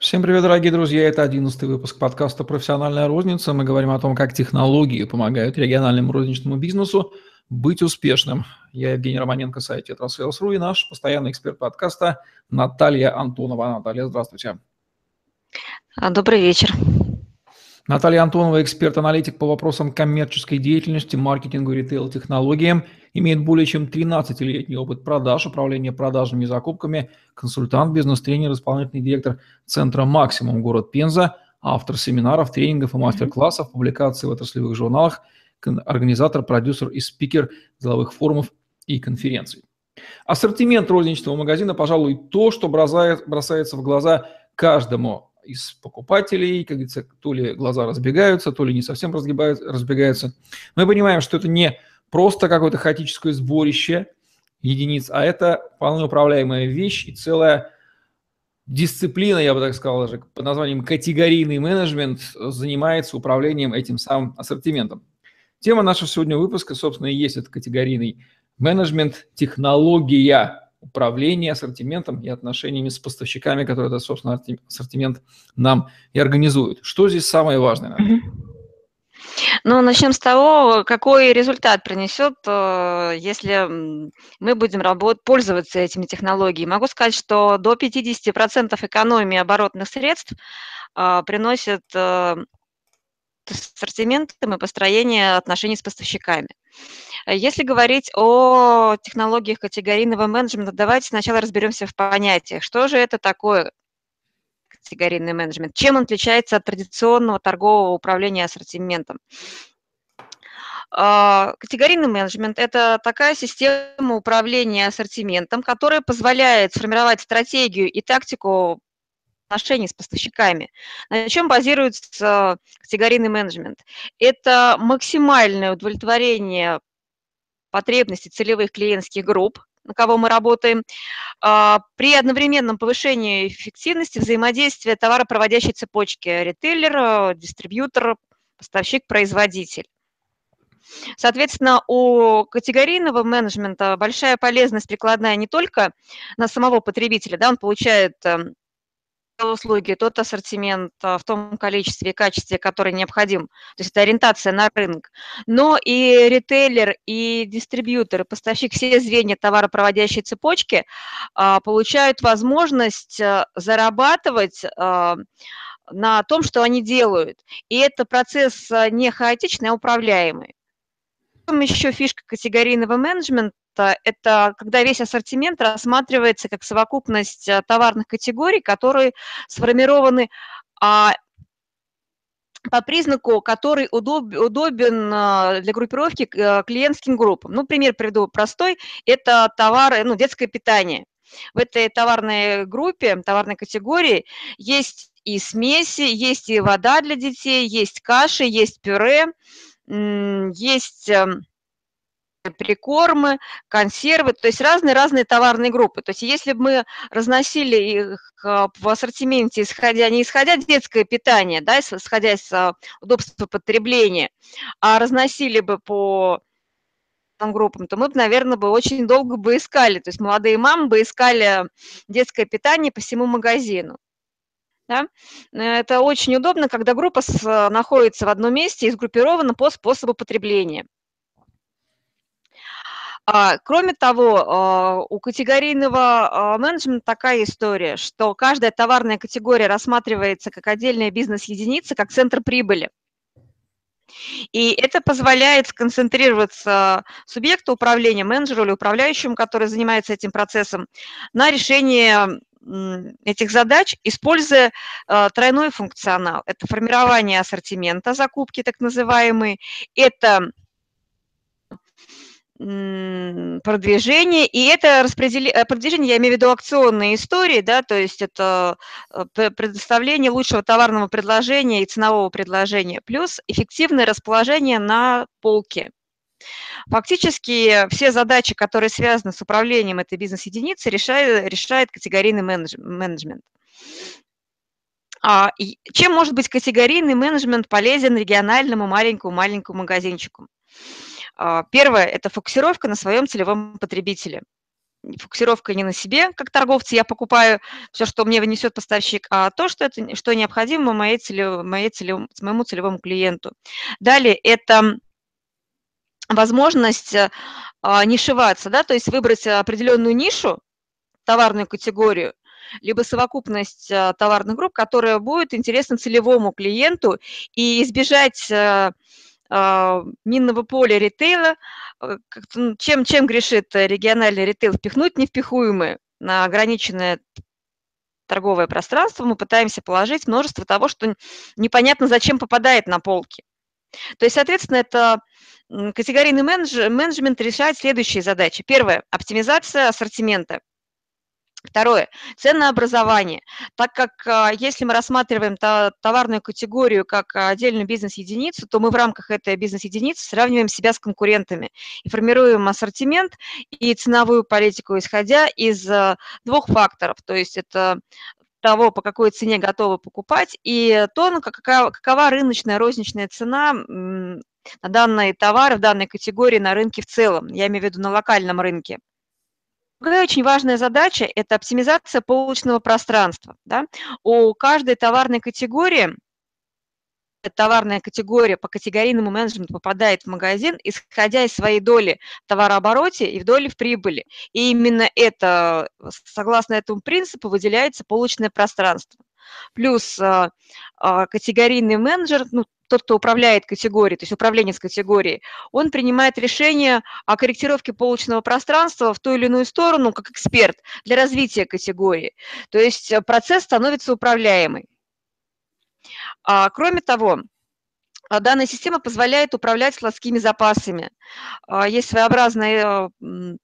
Всем привет, дорогие друзья! Это одиннадцатый выпуск подкаста «Профессиональная розница». Мы говорим о том, как технологии помогают региональному розничному бизнесу быть успешным. Я Евгений Романенко, сайт «Tetrasales.ru» и наш постоянный эксперт подкаста Наталья Антонова. Наталья, здравствуйте. А, добрый вечер. Наталья Антонова, эксперт-аналитик по вопросам коммерческой деятельности, маркетингу, ритейл-технологиям, имеет более чем 13-летний опыт продаж, управления продажными закупками, консультант, бизнес-тренер, исполнительный директор Центра «Максимум» город Пенза, автор семинаров, тренингов и мастер-классов, публикаций в отраслевых журналах, организатор, продюсер и спикер деловых форумов и конференций. Ассортимент розничного магазина, пожалуй, то, что бросается в глаза каждому из покупателей, как говорится, то ли глаза разбегаются, то ли не совсем разбегаются. Мы понимаем, что это не просто какое-то хаотическое сборище единиц, а это вполне управляемая вещь и целая дисциплина, я бы так сказал, даже под названием категорийный менеджмент занимается управлением этим самым ассортиментом. Тема нашего сегодня выпуска, собственно, и есть этот категорийный менеджмент, технология управления ассортиментом и отношениями с поставщиками, которые этот, собственно, ассортимент нам и организуют. Что здесь самое важное? Ну, начнем с того, какой результат принесет, э, если мы будем работать, пользоваться этими технологиями. Могу сказать, что до 50% экономии оборотных средств а, приносит э, ассортиментом и построение отношений с поставщиками. Если говорить о технологиях категорийного менеджмента, давайте сначала разберемся в понятиях. Что же это такое категорийный менеджмент? Чем он отличается от традиционного торгового управления ассортиментом? А, категорийный менеджмент – это такая система управления ассортиментом, которая позволяет сформировать стратегию и тактику отношений с поставщиками. На чем базируется категорийный менеджмент? Это максимальное удовлетворение потребностей целевых клиентских групп, на кого мы работаем, а, при одновременном повышении эффективности взаимодействия товаропроводящей цепочки ритейлер, дистрибьютор, поставщик, производитель. Соответственно, у категорийного менеджмента большая полезность прикладная не только на самого потребителя, да, он получает эм, услуги, тот ассортимент а, в том количестве и качестве, который необходим. То есть это ориентация на рынок. Но и ритейлер, и дистрибьютор, и поставщик, все звенья товаропроводящей цепочки а, получают возможность а, зарабатывать на том, что они делают. И это процесс не хаотичный, а управляемый. Еще фишка категорийного менеджмента это когда весь ассортимент рассматривается как совокупность э, товарных категорий, которые сформированы а, по признаку, который удоб, удобен э, для группировки э, клиентским группам. Ну, пример приведу простой. Это товары, ну, детское питание. В этой товарной группе, товарной категории есть и смеси, есть и вода для детей, есть каши, есть пюре, есть эм, прикормы, консервы, то есть разные-разные товарные группы. То есть если бы мы разносили их а, в ассортименте, исходя, не исходя детское питание, да, исходя из а, удобства потребления, а разносили бы по группам, то мы бы, наверное, бы очень долго бы искали, то есть молодые мамы бы искали детское питание по всему магазину. Да? Это очень удобно, когда группа находится в одном месте и сгруппирована по способу потребления. А, кроме того, а, у категорийного а, менеджмента такая история, что каждая товарная категория рассматривается как отдельная бизнес-единица, как центр прибыли. И это позволяет сконцентрироваться субъекту управления, менеджеру или управляющему, который занимается этим процессом, на решении этих задач, используя тройной функционал. Это формирование ассортимента, закупки так называемые, это продвижение, и это распределение, э, продвижение, я имею в виду акционные истории, да, то есть это э, предоставление лучшего товарного предложения и ценового предложения, плюс эффективное расположение на полке. Фактически все задачи, которые связаны с управлением этой бизнес-единицы, решает, решает категорийный менеджмент. А, чем может быть категорийный менеджмент полезен региональному маленькому-маленькому магазинчику? Первое – это фокусировка на своем целевом потребителе. фокусировка не на себе, как торговцы, я покупаю все, что мне вынесет поставщик, а то, что, это, что необходимо моей целев, моей целев, моему целевому клиенту. Далее это возможность а, нишеваться, да, то есть выбрать определенную нишу, товарную категорию, либо совокупность а, товарных групп, которая будет интересна целевому клиенту, и избежать а, а, минного поля ритейла, э, чем, чем грешит региональный ритейл, впихнуть невпихуемое на ограниченное торговое пространство, мы пытаемся положить множество того, что непонятно зачем попадает на полки. То есть, соответственно, это категорийный менеджмент решает следующие задачи. Первое – оптимизация ассортимента. Второе – ценообразование. Так как а, если мы рассматриваем товарную категорию как отдельную бизнес-единицу, то мы в рамках этой бизнес-единицы сравниваем себя с конкурентами и формируем ассортимент и ценовую политику, исходя из а, двух факторов. То есть это того, по какой цене готовы покупать, и то, какова рыночная розничная цена на данные товары в данной категории на рынке в целом. Я имею в виду на локальном рынке. Другая очень важная задача – это оптимизация полочного пространства. Да? У каждой товарной категории товарная категория по категорийному менеджменту попадает в магазин, исходя из своей доли в товарообороте и в доли в прибыли. И именно это, согласно этому принципу, выделяется полочное пространство. Плюс а, а, категорийный менеджер, ну, тот, кто управляет категорией, то есть управленец категорией, он принимает решение о корректировке полочного пространства в ту или иную сторону, как эксперт для развития категории. То есть э, процесс становится управляемый. А, кроме того, а, данная система позволяет управлять складскими запасами. А, есть своеобразные э,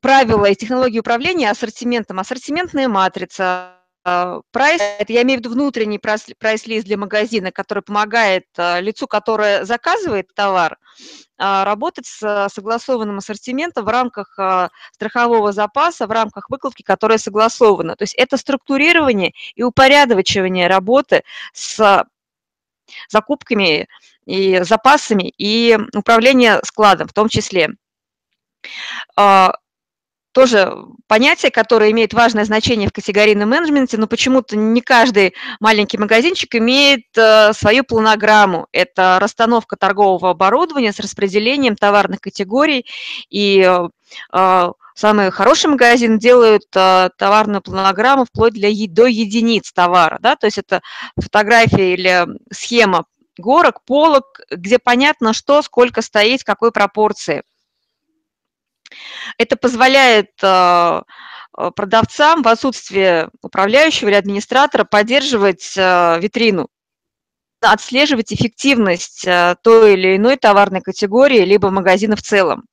правила и технологии управления ассортиментом. Ассортиментная матрица, прайс, это я имею в виду внутренний прайс-лист для магазина, который помогает а, лицу, которое заказывает товар, а, работать с согласованным ассортиментом в рамках страхового запаса, в рамках выкладки, которая согласована. То есть это структурирование и упорядочивание работы с закупками и запасами и управление складом в том числе тоже понятие, которое имеет важное значение в категорийном менеджменте, но почему-то не каждый маленький магазинчик имеет э, свою планограмму. Это расстановка торгового оборудования с распределением товарных категорий. И э, э самые хорошие магазины делают э, товарную планограмму вплоть для, до единиц товара. Да? То есть это фотография или схема горок, полок, где понятно, что, сколько стоит, в какой пропорции. Это позволяет а, а, продавцам в отсутствие управляющего или администратора поддерживать а, витрину отслеживать эффективность э, той или иной товарной категории, либо магазина в целом.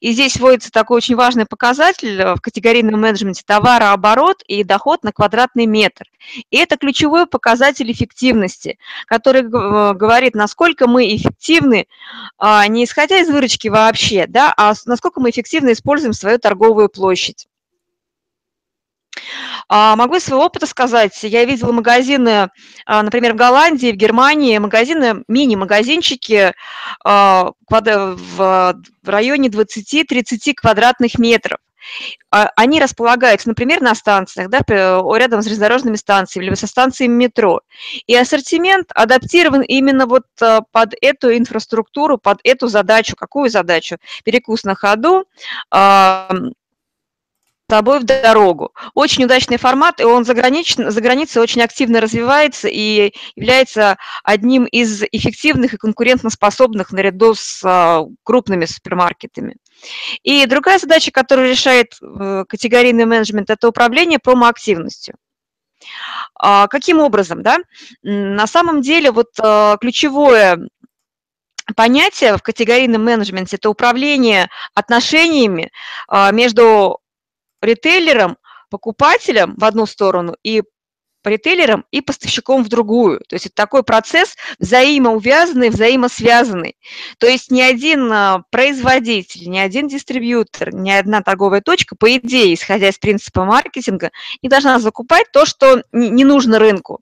И здесь вводится такой очень важный показатель э, в категорийном менеджменте товарооборот и доход на квадратный метр. И это ключевой показатель эффективности, который э, говорит, насколько мы эффективны, а, не исходя из выручки вообще, да, а насколько мы эффективно используем свою торговую площадь. А, могу из своего опыта сказать, я видела магазины, а, например, в Голландии, в Германии, магазины, мини-магазинчики а, в районе 20-30 квадратных метров. Они располагаются, например, на станциях, да, рядом с железнодорожными станциями, либо со станциями метро. И ассортимент адаптирован именно вот под эту инфраструктуру, под эту задачу. Какую задачу? Перекус на ходу, тобой в дорогу. Очень удачный формат, и он за, за границей очень активно развивается и является одним из эффективных и конкурентоспособных наряду с а, крупными супермаркетами. И другая задача, которую решает э, категорийный менеджмент, это управление промоактивностью. А, каким образом? Да? На самом деле вот а, ключевое понятие в категорийном менеджменте – это управление отношениями между ритейлером, покупателем в одну сторону и ритейлером и поставщиком в другую. То есть это такой процесс взаимоувязанный, взаимосвязанный. То есть ни один а, производитель, ни один дистрибьютор, ни одна торговая точка, по идее, исходя из принципа маркетинга, не должна закупать то, что не нужно рынку.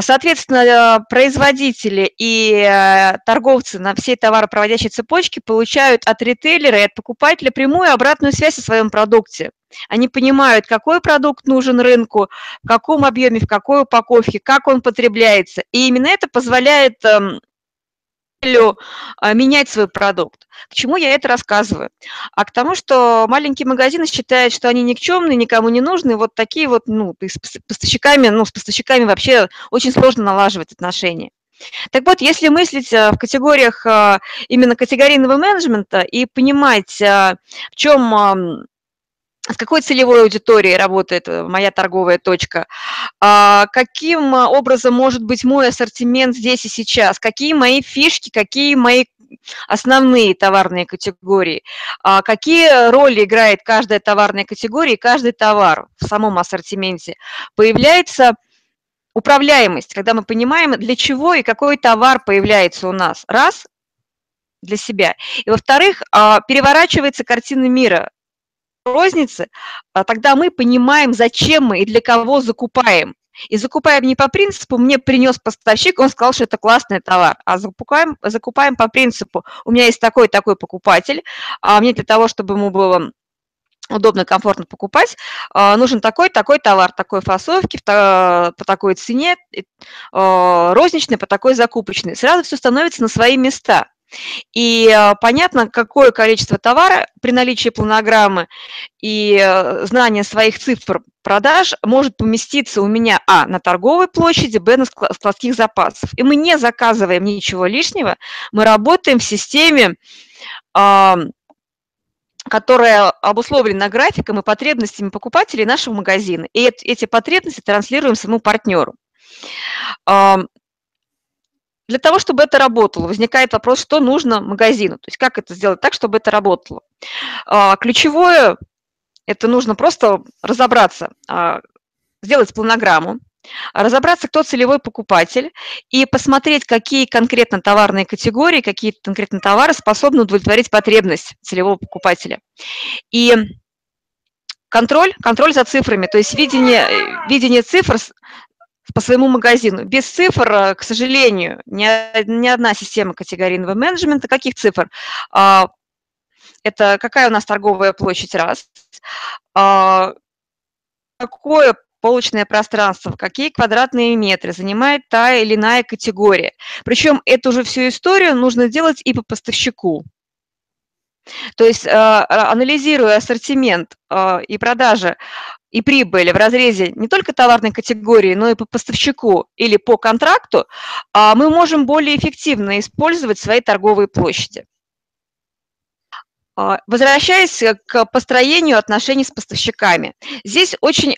Соответственно, производители и торговцы на всей товаропроводящей цепочке получают от ритейлера и от покупателя прямую обратную связь о своем продукте. Они понимают, какой продукт нужен рынку, в каком объеме, в какой упаковке, как он потребляется. И именно это позволяет эм, а, менять свой продукт. К чему я это рассказываю? А к тому, что маленькие магазины считают, что они никчемные, никому не нужны, вот такие вот, ну, с поставщиками, ну, с поставщиками вообще очень сложно налаживать отношения. Так вот, если мыслить э, в категориях э, именно категорийного менеджмента и понимать, в чем с какой целевой аудиторией работает э, моя торговая точка, а, каким образом может быть мой ассортимент здесь и сейчас, какие мои фишки, какие мои основные товарные категории, а, какие роли играет каждая товарная категория и каждый товар в самом ассортименте. Появляется управляемость, когда мы понимаем, для чего и какой товар появляется у нас. Раз, для себя. И во-вторых, а, переворачивается картина мира розницы, а тогда мы понимаем, зачем мы и для кого закупаем. И закупаем не по принципу «мне принес поставщик, он сказал, что это классный товар», а закупаем, закупаем по принципу «у меня есть такой-такой покупатель, а мне для того, чтобы ему было удобно, комфортно покупать, а, нужен такой-такой товар, такой фасовки, по такой цене, розничный, по такой закупочной». Сразу все становится на свои места. И а, понятно, какое количество товара при наличии планограммы и э, знания своих цифр продаж может поместиться у меня, а, на торговой площади, б, на складских запасов. И мы не заказываем ничего лишнего, мы работаем в системе, которая обусловлена графиком и потребностями покупателей нашего магазина. И эти потребности транслируем своему партнеру. Для того, чтобы это работало, возникает вопрос, что нужно магазину, то есть как это сделать так, чтобы это работало. А, ключевое – это нужно просто разобраться, а, сделать планограмму, разобраться, кто целевой покупатель, и посмотреть, какие конкретно товарные категории, какие конкретно товары способны удовлетворить потребность целевого покупателя. И контроль, контроль за цифрами, то есть видение, видение цифр по своему магазину. Без цифр, э, к сожалению, ни, ни одна система категорийного менеджмента. Каких цифр? А, это какая у нас торговая площадь, раз. А, какое полочное пространство, какие квадратные метры занимает та или иная категория. Причем эту же всю историю нужно делать и по поставщику. То есть, а, анализируя ассортимент и продажи и прибыль в разрезе не только товарной категории, но и по поставщику или по контракту, а мы можем более эффективно использовать свои торговые площади. А, возвращаясь к построению отношений с поставщиками, здесь очень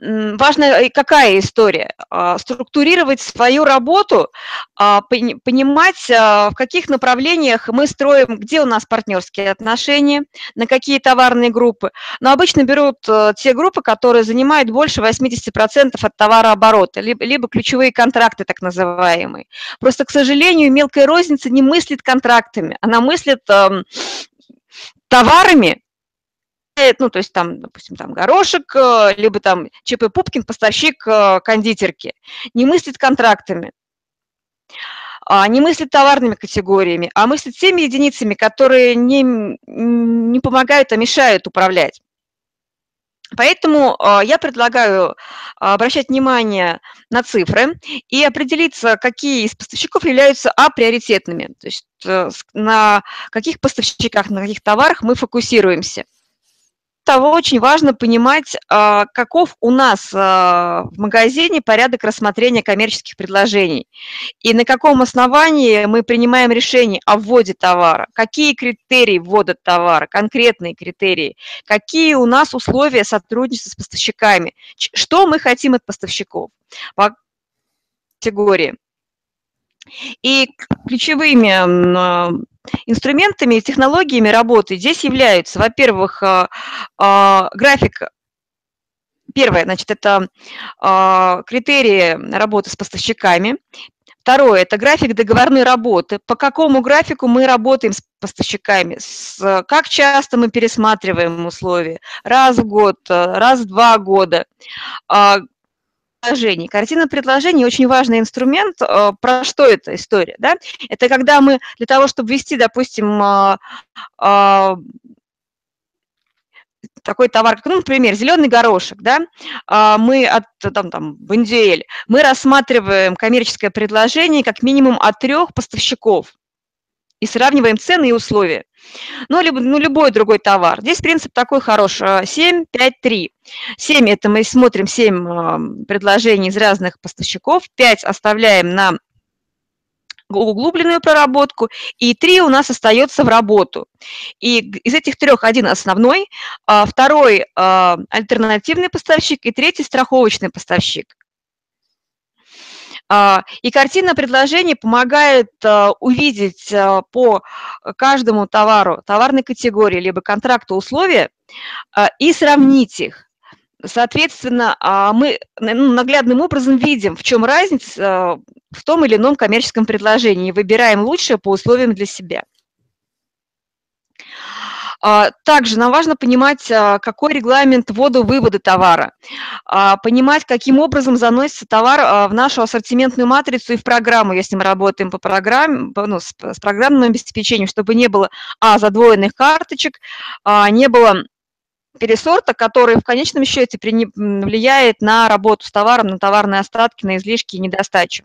а, важна какая история? А, структурировать свою работу, а, понимать, а, в каких направлениях мы строим, где у нас партнерские отношения, на какие товарные группы. Но обычно берут э, те группы, которые занимают больше 80% от товарооборота, либо, либо ключевые контракты так называемые. Просто, к сожалению, мелкая розница не мыслит контрактами, она мыслит товарами, ну, то есть там, допустим, там горошек, э, либо там ЧП Пупкин, поставщик э, кондитерки, не мыслит контрактами, а не мыслит товарными категориями, а мыслит теми единицами, которые не, не помогают, а мешают управлять. Поэтому э, я предлагаю обращать внимание на цифры и определиться, какие из поставщиков являются априоритетными, то есть на каких поставщиках, на каких товарах мы фокусируемся того, очень важно понимать, а, каков у нас а, в магазине порядок рассмотрения коммерческих предложений и на каком основании мы принимаем решение о вводе товара, какие критерии ввода товара, конкретные критерии, какие у нас условия сотрудничества с поставщиками, что мы хотим от поставщиков по категории. И ключевыми а, инструментами и технологиями работы здесь являются, во-первых, а, а, график Первое, значит, это критерии работы с поставщиками. Второе – это график договорной работы. По какому графику мы работаем с поставщиками? С, как часто мы пересматриваем условия? Раз в год, раз в два года предложений. Картина предложений очень важный инструмент. Э, про что эта история? Да? Это когда мы для того, чтобы ввести, допустим, э, э, такой товар, как, ну, например, зеленый горошек, да, мы от, там, там, Бондюэль, мы рассматриваем коммерческое предложение как минимум от трех поставщиков и сравниваем цены и условия. Ну, либо, ну, любой другой товар. Здесь принцип такой хороший. 7, 5, 3. 7 – это мы смотрим 7 предложений из разных поставщиков, 5 оставляем на углубленную проработку, и 3 у нас остается в работу. И из этих трех один основной, а второй а, альтернативный поставщик и третий страховочный поставщик. А, и картина предложений помогает а, увидеть а, по каждому товару, товарной категории, либо контракту условия и сравнить их. Соответственно, мы ну, наглядным образом видим, в чем разница в том или ином коммерческом предложении, выбираем лучшее по условиям для себя. А, также нам важно понимать, а, какой регламент ввода-вывода товара, а, понимать, каким образом заносится товар в нашу ассортиментную матрицу и в программу, если мы работаем по программе, ну, с, программным обеспечением, чтобы не было, а, задвоенных карточек, не было пересорта, который в конечном счете влияет на работу с товаром, на товарные остатки, на излишки и недостачу.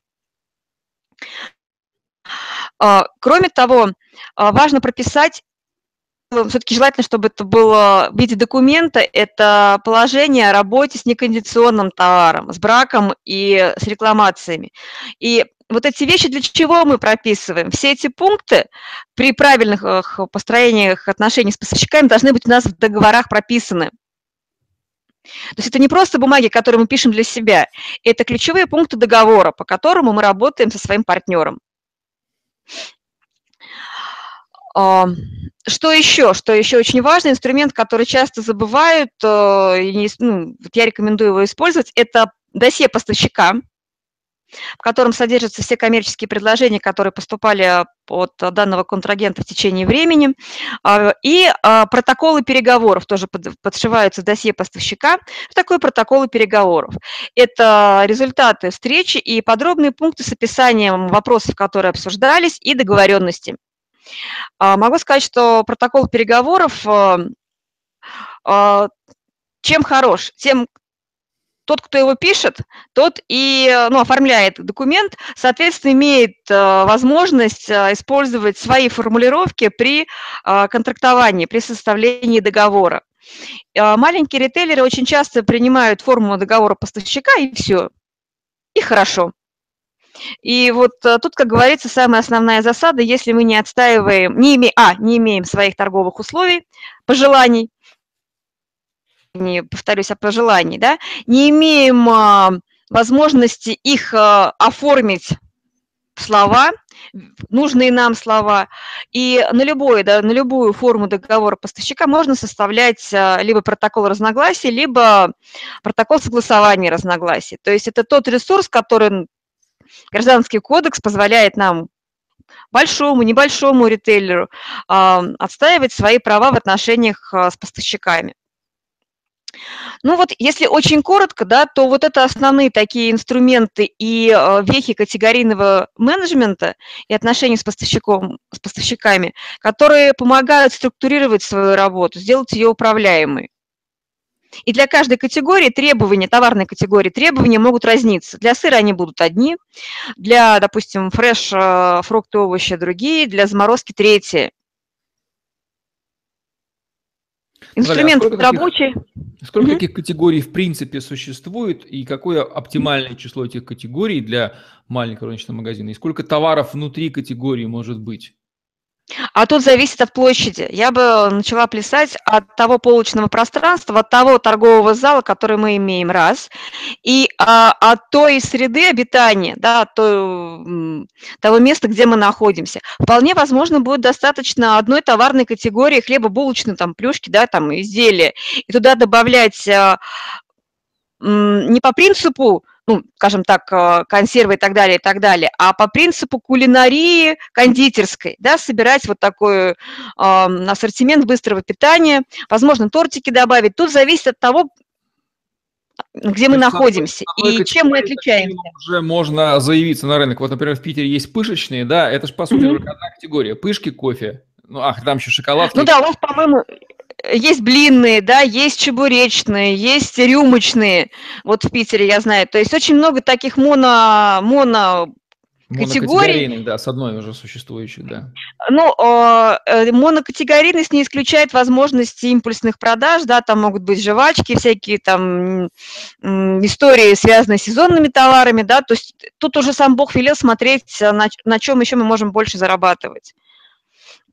Кроме того, важно прописать все-таки желательно, чтобы это было в виде документа, это положение о работе с некондиционным товаром, с браком и с рекламациями. И вот эти вещи для чего мы прописываем? Все эти пункты при правильных построениях отношений с поставщиками должны быть у нас в договорах прописаны. То есть это не просто бумаги, которые мы пишем для себя, это ключевые пункты договора, по которому мы работаем со своим партнером. Что еще? Что еще очень важный инструмент, который часто забывают, э, ну, я рекомендую его использовать, это досье поставщика, в котором содержатся все коммерческие предложения, которые поступали от данного контрагента в течение времени, а, и а, протоколы переговоров тоже подшиваются в досье поставщика. Что такое протоколы переговоров? Это результаты встречи и подробные пункты с описанием вопросов, которые обсуждались, и договоренности. А, могу сказать, что протокол переговоров э, а, чем хорош? Тем, тот, кто его пишет, тот и ну, оформляет документ, соответственно, имеет возможность использовать свои формулировки при контрактовании, при составлении договора. Маленькие ритейлеры очень часто принимают форму договора поставщика, и все, и хорошо. И вот э, тут, как говорится, самая основная засада, если мы не отстаиваем, не име, а, не имеем своих торговых условий, пожеланий, не повторюсь, о пожеланий, да, не имеем а, возможности их а, оформить в слова, нужные нам слова. И на, любой, да, на любую форму договора поставщика можно составлять а, либо протокол разногласий, либо протокол согласования разногласий. То есть это тот ресурс, который Гражданский кодекс позволяет нам большому, небольшому ритейлеру э, отстаивать свои права в отношениях э, с поставщиками. Ну вот, если очень коротко, да, то вот это основные такие инструменты и э, вехи категорийного менеджмента и отношений с, поставщиком, с поставщиками, которые помогают структурировать свою работу, сделать ее управляемой. И для каждой категории требования, товарной категории требования могут разниться. Для сыра они будут одни, для, допустим, фреш, э, фрукты, овощи другие, для заморозки третьи. Инструмент Далее, а рабочий. Таких, сколько угу. таких категорий в принципе существует и какое оптимальное число этих категорий для маленького рыночного магазина? И сколько товаров внутри категории может быть? А тут зависит от площади. Я бы начала плясать от того полочного пространства, от того торгового зала, который мы имеем, раз, и а, от той среды обитания, да, от той, того места, где мы находимся. Вполне возможно, будет достаточно одной товарной категории хлеба-булочной, там, плюшки, да, там, изделия, и туда добавлять а, не по принципу ну, скажем так, э, консервы и так далее, и так далее, а по принципу кулинарии кондитерской, да, собирать вот такой э, ассортимент быстрого питания, возможно, тортики добавить. Тут зависит от того, где мы находимся и чем мы отличаемся. Уже можно заявиться на рынок. Вот, например, в Питере есть пышечные, да, это же, по сути, только одна категория. Пышки, кофе. Ну, ах, там еще шоколад. Ну да, у вас, по-моему, есть блинные, да, есть чебуречные, есть рюмочные, вот в Питере я знаю. То есть очень много таких моно, моно категорий. да, с одной уже существующей, да. Ну, э, монокатегорийность не исключает возможности импульсных продаж, да, там могут быть жвачки, всякие там истории, связанные с сезонными товарами, да, то есть тут уже сам Бог велел смотреть, на, на чем еще мы можем больше зарабатывать.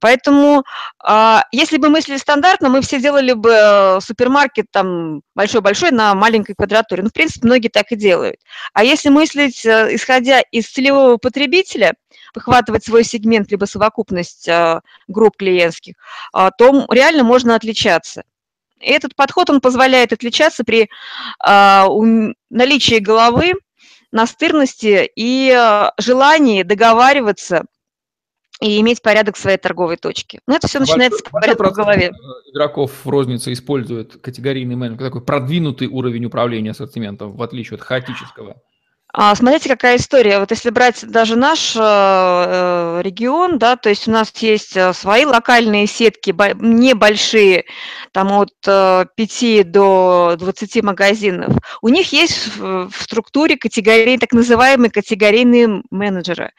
Поэтому, а, если бы мыслили стандартно, мы все делали бы э, супермаркет там большой-большой на маленькой квадратуре. Ну, в принципе, многие так и делают. А если мыслить, э, исходя из целевого потребителя, выхватывать свой сегмент, либо совокупность э, групп клиентских, а, то реально можно отличаться. И этот подход, он позволяет отличаться при а, наличии головы, настырности и желании договариваться – и иметь порядок в своей торговой точке. Ну, это все начинается с порядка в голове. Игроков в рознице используют категорийный менеджмент, такой продвинутый уровень управления ассортиментом, в отличие от хаотического. А, смотрите, какая история. Вот если брать даже наш э, э, регион, да, то есть у нас есть э, свои локальные сетки, небольшие, там от 5 до 20 магазинов. У них есть в структуре категории, так называемые категорийные менеджеры.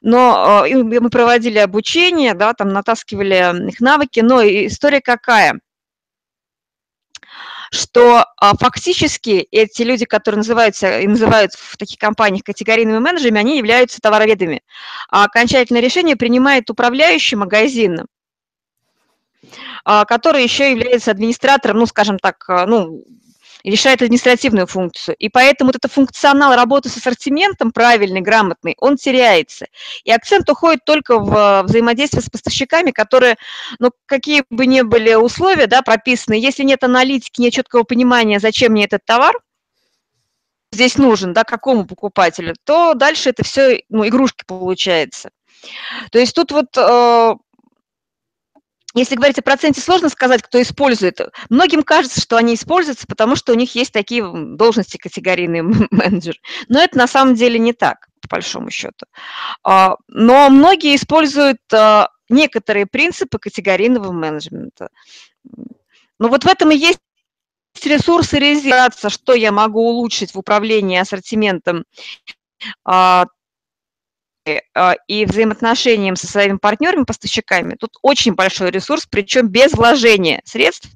Но мы проводили обучение, да, там натаскивали их навыки, но история какая? Что а, фактически эти люди, которые называются и называют в таких компаниях категорийными менеджерами, они являются товароведами. А окончательное решение принимает управляющий магазином, а, который еще является администратором, ну, скажем так, а, ну, решает административную функцию. И поэтому вот этот функционал работы с ассортиментом правильный, грамотный, он теряется. И акцент уходит только в взаимодействие с поставщиками, которые, ну, какие бы ни были условия, да, прописаны, если нет аналитики, нет четкого понимания, зачем мне этот товар, здесь нужен, да, какому покупателю, то дальше это все, ну, игрушки получается. То есть тут вот э, если говорить о проценте, сложно сказать, кто использует. Многим кажется, что они используются, потому что у них есть такие должности категорийные менеджер. Но это на самом деле не так, по большому счету. А, но многие используют а, некоторые принципы категорийного менеджмента. Ну вот в этом и есть ресурсы резервации, что я могу улучшить в управлении ассортиментом а, и взаимоотношениям со своими партнерами, поставщиками, тут очень большой ресурс, причем без вложения средств,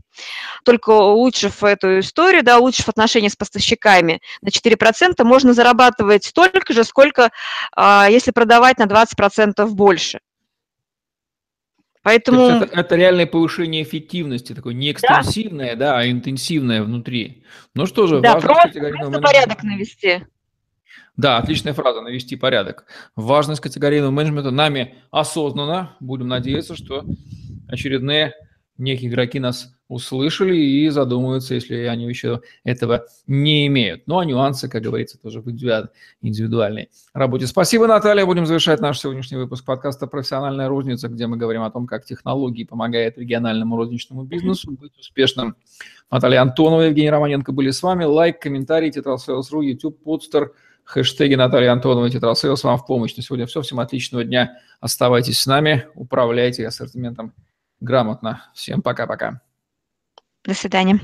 только улучшив эту историю, да, улучшив отношения с поставщиками на 4%, можно зарабатывать столько же, сколько, а, если продавать на 20% больше. Поэтому... Это, это реальное повышение эффективности, такое не экстенсивное, да, да а интенсивное внутри. Ну что же, да, важно, просто, просто порядок навести. Да, отличная фраза «навести порядок». Важность категорийного менеджмента нами осознанно. Будем надеяться, что очередные некие игроки нас услышали и задумаются, если они еще этого не имеют. Ну, а нюансы, как говорится, тоже в индивидуальной работе. Спасибо, Наталья. Будем завершать наш сегодняшний выпуск подкаста «Профессиональная розница», где мы говорим о том, как технологии помогают региональному розничному бизнесу быть успешным. Наталья Антонова, Евгений Романенко были с вами. Лайк, комментарий, Tetrasales.ru, YouTube, Podster – Хэштеги Наталья Антонова, Tetrasales вам в помощь. На сегодня все. Всем отличного дня. Оставайтесь с нами, управляйте ассортиментом грамотно. Всем пока-пока. До свидания.